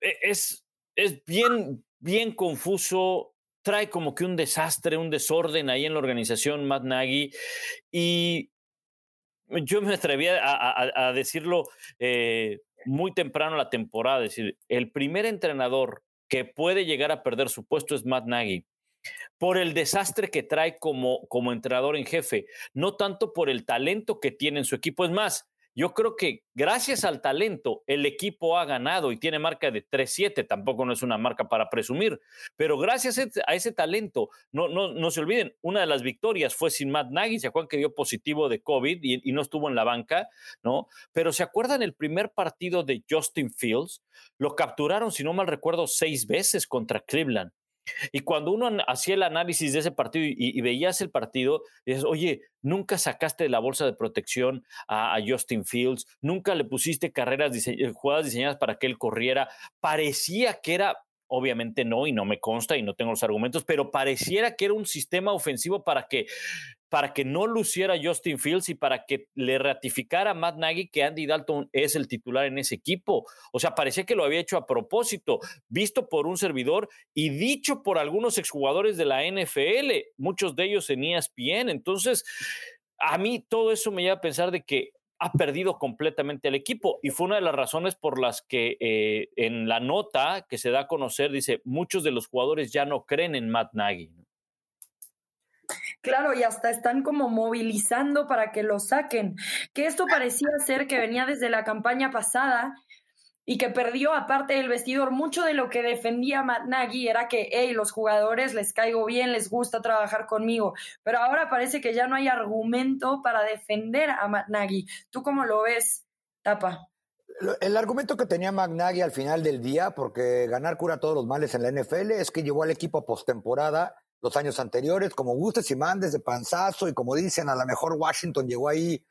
es, es bien, bien confuso trae como que un desastre, un desorden ahí en la organización Matt Nagy y yo me atreví a, decirlo eh, muy temprano la temporada, es decir, el primer entrenador que puede llegar a perder su puesto es Matt Nagy por el desastre que trae como, como entrenador en jefe, no tanto por el talento que tiene en su equipo. Es más, yo creo que gracias al talento el equipo ha ganado y tiene marca de 3-7, tampoco no es una marca para presumir, pero gracias a ese talento, no, no, no se olviden, una de las victorias fue sin Matt Nagy, se acuerdan que dio positivo de COVID y, y no estuvo en la banca, ¿no? Pero se acuerdan el primer partido de Justin Fields, lo capturaron, si no mal recuerdo, seis veces contra Cleveland Y cuando uno hacía el análisis de ese partido y, veías el partido, dices, oye, nunca sacaste de la bolsa de protección a, Justin Fields, nunca le pusiste carreras, jugadas diseñadas para que él corriera. Parecía que era obviamente no, y no me consta y no tengo los argumentos, pero pareciera que era un sistema ofensivo para que para que no luciera Justin Fields y para que le ratificara a Matt Nagy que Andy Dalton es el titular en ese equipo. O sea, parecía que lo había hecho a propósito, visto por un servidor y dicho por algunos exjugadores de la NFL, muchos de ellos en ESPN. Entonces, a mí todo eso me lleva a pensar de que ha perdido completamente el equipo y fue una de las razones por las que eh, en la nota que se da a conocer dice muchos de los jugadores ya no creen en Matt Nagy. Claro, y hasta están como movilizando para que lo saquen. Que esto parecía ser que venía desde la campaña pasada y que perdió aparte del vestidor. Mucho de lo que defendía Matt Nagy era que, hey, los jugadores les caigo bien, les gusta trabajar conmigo. Pero ahora parece que ya no hay argumento para defender a Matt Nagy. ¿Tú cómo lo ves, Tapa? El argumento que tenía Nagy al final del día, porque ganar cura todos los males en la NFL, es que llevó al equipo postemporada los años anteriores, como gustes y mandes de panzazo, y como dicen, a lo mejor Washington llegó ahí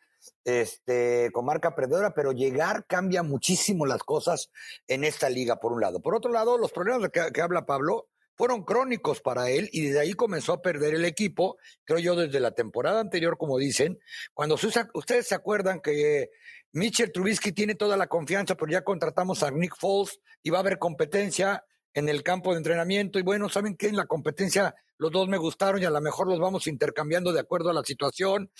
este, con marca perdedora, pero llegar cambia muchísimo las cosas en esta liga, por un lado. Por otro lado, los problemas que, que habla Pablo fueron crónicos para él y desde ahí comenzó a perder el equipo, creo yo, desde la temporada anterior, como dicen, cuando ustedes se acuerdan que Mitchell Trubisky tiene toda la confianza, pero ya contratamos a Nick Foles y va a haber competencia en el campo de entrenamiento y bueno, ¿saben qué? En la competencia los dos me gustaron y a lo mejor los vamos intercambiando de acuerdo a la situación.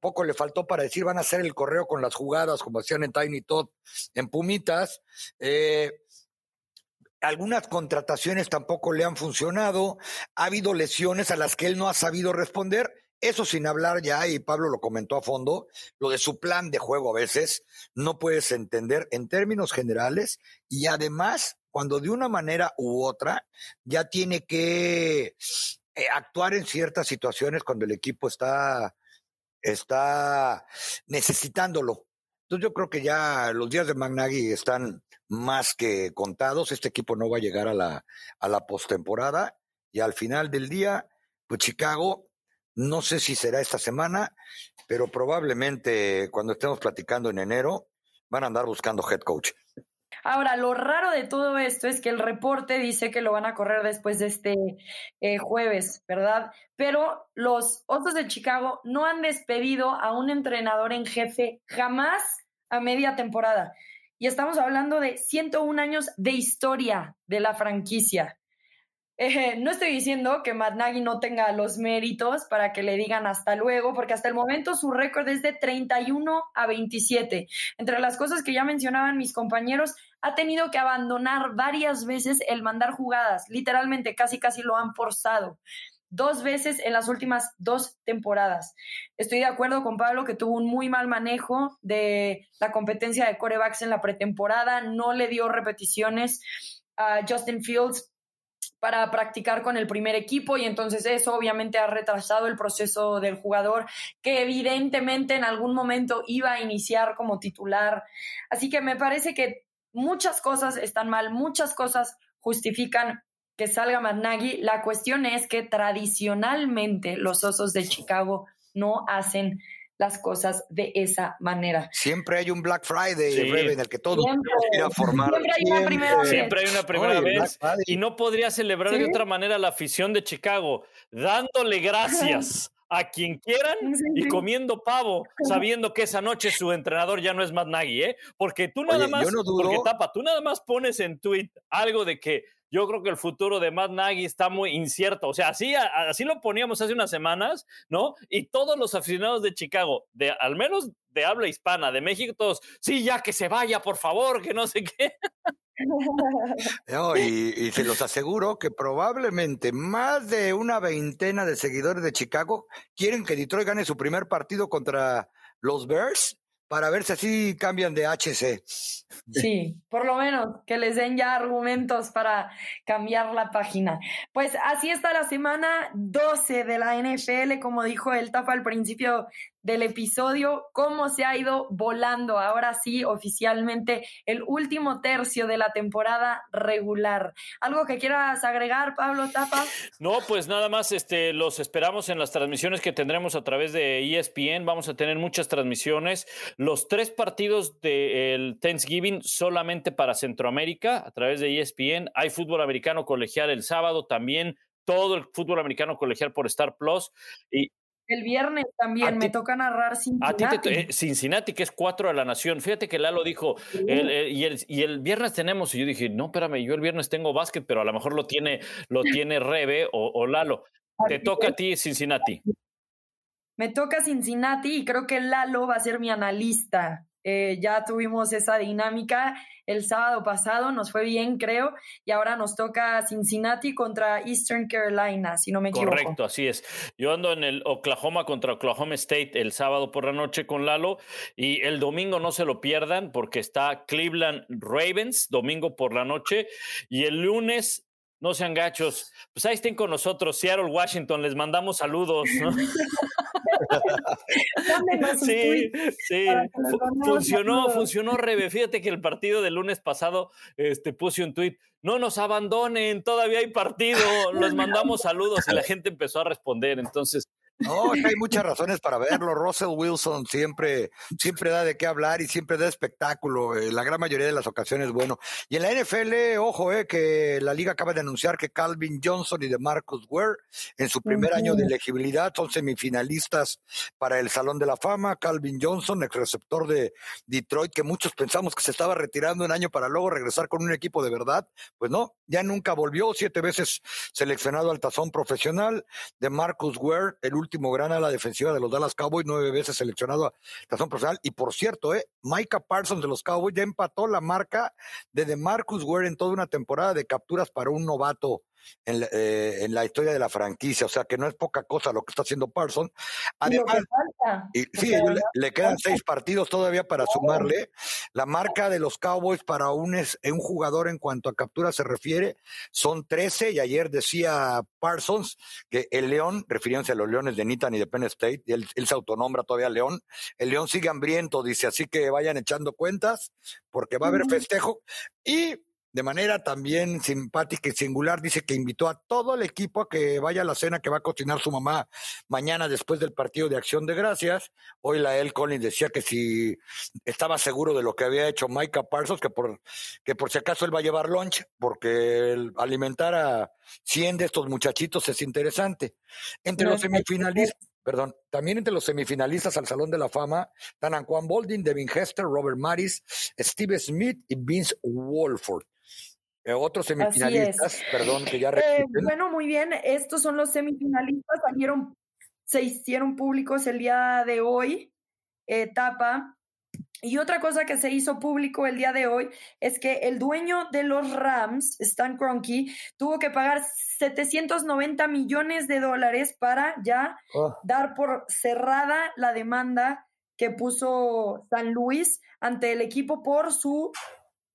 Poco le faltó para decir, van a hacer el correo con las jugadas como hacían en Tiny Todd en Pumitas. Eh, algunas contrataciones tampoco le han funcionado, ha habido lesiones a las que él no ha sabido responder. Eso sin hablar ya, y Pablo lo comentó a fondo, lo de su plan de juego a veces no puedes entender en términos generales y además cuando de una manera u otra ya tiene que eh, actuar en ciertas situaciones cuando el equipo está, está necesitándolo. Entonces yo creo que ya los días de Magnagui están más que contados. Este equipo no va a llegar a la, a la postemporada y al final del día, pues Chicago, no sé si será esta semana, pero probablemente cuando estemos platicando en enero, van a andar buscando head coach. Ahora, lo raro de todo esto es que el reporte dice que lo van a correr después de este eh, jueves, ¿verdad? Pero los Osos de Chicago no han despedido a un entrenador en jefe jamás a media temporada. Y estamos hablando de 101 años de historia de la franquicia. Eh, no estoy diciendo que Matt Nagy no tenga los méritos para que le digan hasta luego, porque hasta el momento su récord es de 31 a 27. Entre las cosas que ya mencionaban mis compañeros, ha tenido que abandonar varias veces el mandar jugadas. Literalmente, casi casi lo han forzado. Dos veces en las últimas dos temporadas. Estoy de acuerdo con Pablo que tuvo un muy mal manejo de la competencia de corebacks en la pretemporada, no le dio repeticiones a Justin Fields para practicar con el primer equipo y entonces eso obviamente ha retrasado el proceso del jugador que evidentemente en algún momento iba a iniciar como titular. Así que me parece que muchas cosas están mal, muchas cosas justifican que salga Matt La cuestión es que tradicionalmente los Osos de Chicago no hacen las cosas de esa manera. Siempre hay un Black Friday en el que todos a formar. Siempre hay una primera vez. Siempre hay una primera vez. Y no podría celebrar de otra manera la afición de Chicago, dándole gracias a quien quieran y comiendo pavo, sabiendo que esa noche su entrenador ya no es Matt Nagy, ¿eh? Porque tú nada más, porque tapa, tú nada más pones en tweet algo de que yo creo que el futuro de Matt Nagy está muy incierto. O sea, así, así lo poníamos hace unas semanas, ¿no? Y todos los aficionados de Chicago, de al menos de habla hispana, de México, todos, sí, ya que se vaya, por favor, que no sé qué. [LAUGHS] y, y, se los aseguro que probablemente más de una veintena de seguidores de Chicago quieren que Detroit gane su primer partido contra los Bears para ver si así cambian de HC. Sí, por lo menos que les den ya argumentos para cambiar la página. Pues así está la semana 12 de la NFL, como dijo el Tapa al principio del episodio, cómo se ha ido volando ahora sí oficialmente el último tercio de la temporada regular. ¿Algo que quieras agregar, Pablo Tapa? No, pues nada más, este, los esperamos en las transmisiones que tendremos a través de ESPN. Vamos a tener muchas transmisiones. Los tres partidos del Thanksgiving solamente para Centroamérica a través de ESPN. Hay fútbol americano colegial el sábado también todo el fútbol americano colegial por Star Plus. Y, el viernes también me toca narrar Cincinnati. A ti Cincinnati, que es cuatro de la nación. Fíjate que Lalo dijo, eh, y, el, y, el, viernes tenemos, y yo dije, no, espérame, yo el viernes tengo básquet, pero a lo mejor lo tiene, lo tiene Rebe o, Lalo. Te toca a ti Cincinnati. Me toca Cincinnati y creo que Lalo va a ser mi analista. Eh, ya tuvimos esa dinámica el sábado pasado, nos fue bien, creo, y ahora nos toca Cincinnati contra Eastern Carolina, si no me equivoco. Correcto, así es. Yo ando en el Oklahoma contra Oklahoma State el sábado por la noche con Lalo, y el domingo no se lo pierdan porque está Cleveland Ravens, domingo por la noche, y el lunes no sean gachos. Pues ahí estén con nosotros, Seattle, Washington, les mandamos saludos. [LAUGHS] sí, sí. Funcionó, funcionó, Rebe. Fíjate que el partido del lunes pasado este, puse un tuit. No nos abandonen, todavía hay partido. [LAUGHS] Los mandamos saludos y la gente empezó a responder. Entonces, no, hay muchas razones para verlo. Russell Wilson siempre, siempre da de qué hablar y siempre da espectáculo. Eh, la gran mayoría de las ocasiones, bueno. Y en la NFL, ojo, eh, que la liga acaba de anunciar que Calvin Johnson y de Marcus Ware, en su primer año de elegibilidad, son semifinalistas para el Salón de la Fama. Calvin Johnson, ex receptor de Detroit, que muchos pensamos que se estaba retirando un año para luego regresar con un equipo de verdad. Pues no, ya nunca volvió. Siete veces seleccionado al tazón profesional. De Marcus Ware, el último gran ala defensiva de los Dallas Cowboys, nueve veces seleccionado a razón profesional. Y por cierto, eh, Micah Parsons de los Cowboys ya empató la marca de DeMarcus Ware en toda una temporada de capturas para un novato en, eh, en, la historia de la franquicia, o sea que no es poca cosa lo que está haciendo Parsons. Además, y, sí, le, quedan seis partidos todavía para sumarle. La marca de los Cowboys para un, un jugador en cuanto a captura se refiere son 13 y ayer decía Parsons que el León, refiriéndose a los Leones de Nitan y de Penn State, él, él se autonombra todavía León, el León sigue hambriento, dice, así que vayan echando cuentas porque va a haber festejo y de manera también simpática y singular, dice que invitó a todo el equipo a que vaya a la cena que va a cocinar su mamá mañana después del partido de Acción de Gracias. Hoy la El Collins decía que si estaba seguro de lo que había hecho Micah Parsons, que por, que por si acaso él va a llevar lunch, porque alimentar a 100 de estos muchachitos es interesante. Entre los semifinalistas perdón, también entre los semifinalistas al Salón de la Fama están Juan Boldin, Devin Hester, Robert Maris, Steve Smith y Vince Wolford. Eh, otros semifinalistas, perdón, que ya eh, Bueno, muy bien, estos son los semifinalistas, salieron, se hicieron públicos el día de hoy, etapa. Y otra cosa que se hizo público el día de hoy es que el dueño de los Rams, Stan Kroenke, tuvo que pagar 790 millones de dólares para ya oh. dar por cerrada la demanda que puso San Luis ante el equipo por su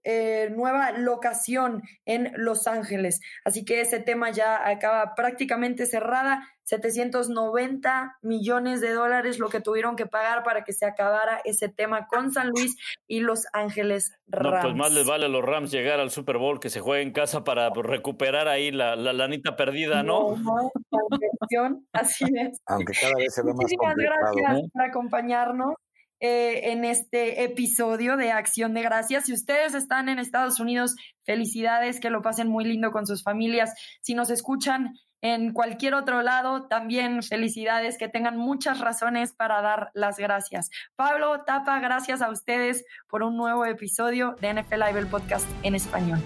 eh, nueva locación en Los Ángeles. Así que ese tema ya acaba prácticamente cerrada. 790 millones de dólares lo que tuvieron que pagar para que se acabara ese tema con San Luis y Los Ángeles Rams. No, pues más les vale a los Rams llegar al Super Bowl que se juegue en casa para recuperar ahí la, la lanita perdida, ¿no? no, no así es. Aunque cada vez se ve más Muchísimas gracias por acompañarnos. Eh, en este episodio de Acción de Gracias. Si ustedes están en Estados Unidos, felicidades, que lo pasen muy lindo con sus familias. Si nos escuchan en cualquier otro lado, también felicidades, que tengan muchas razones para dar las gracias. Pablo, Tapa, gracias a ustedes por un nuevo episodio de NFL Live, el podcast en español.